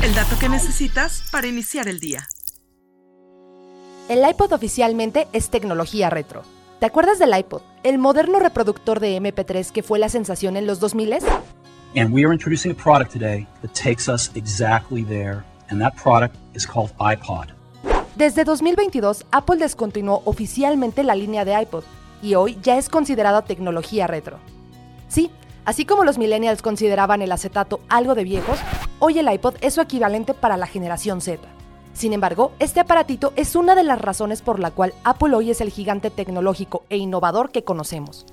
El dato que necesitas para iniciar el día. El iPod oficialmente es tecnología retro. ¿Te acuerdas del iPod, el moderno reproductor de MP3 que fue la sensación en los 2000s? And we are introducing a product today that takes us exactly there, and that product is called iPod. Desde 2022, Apple descontinuó oficialmente la línea de iPod y hoy ya es considerada tecnología retro. Sí, así como los millennials consideraban el acetato algo de viejos, hoy el iPod es su equivalente para la generación Z. Sin embargo, este aparatito es una de las razones por la cual Apple hoy es el gigante tecnológico e innovador que conocemos.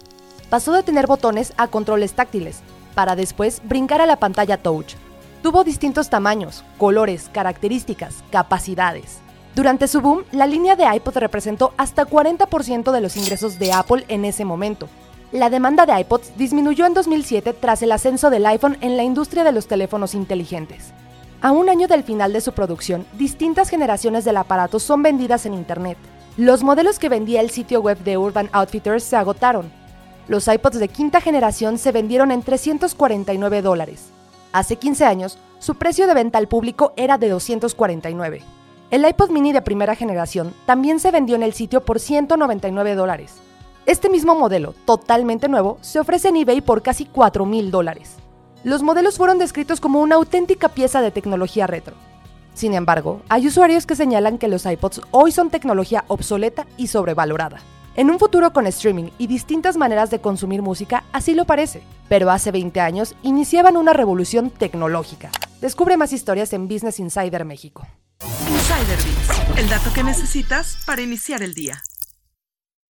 Pasó de tener botones a controles táctiles, para después brincar a la pantalla touch. Tuvo distintos tamaños, colores, características, capacidades. Durante su boom, la línea de iPod representó hasta 40% de los ingresos de Apple en ese momento. La demanda de iPods disminuyó en 2007 tras el ascenso del iPhone en la industria de los teléfonos inteligentes. A un año del final de su producción, distintas generaciones del aparato son vendidas en Internet. Los modelos que vendía el sitio web de Urban Outfitters se agotaron. Los iPods de quinta generación se vendieron en 349 dólares. Hace 15 años, su precio de venta al público era de 249. El iPod mini de primera generación también se vendió en el sitio por 199 dólares. Este mismo modelo, totalmente nuevo, se ofrece en eBay por casi 4 mil dólares los modelos fueron descritos como una auténtica pieza de tecnología retro. Sin embargo, hay usuarios que señalan que los iPods hoy son tecnología obsoleta y sobrevalorada. En un futuro con streaming y distintas maneras de consumir música, así lo parece, pero hace 20 años iniciaban una revolución tecnológica. Descubre más historias en Business Insider México. Insider Bits, el dato que necesitas para iniciar el día.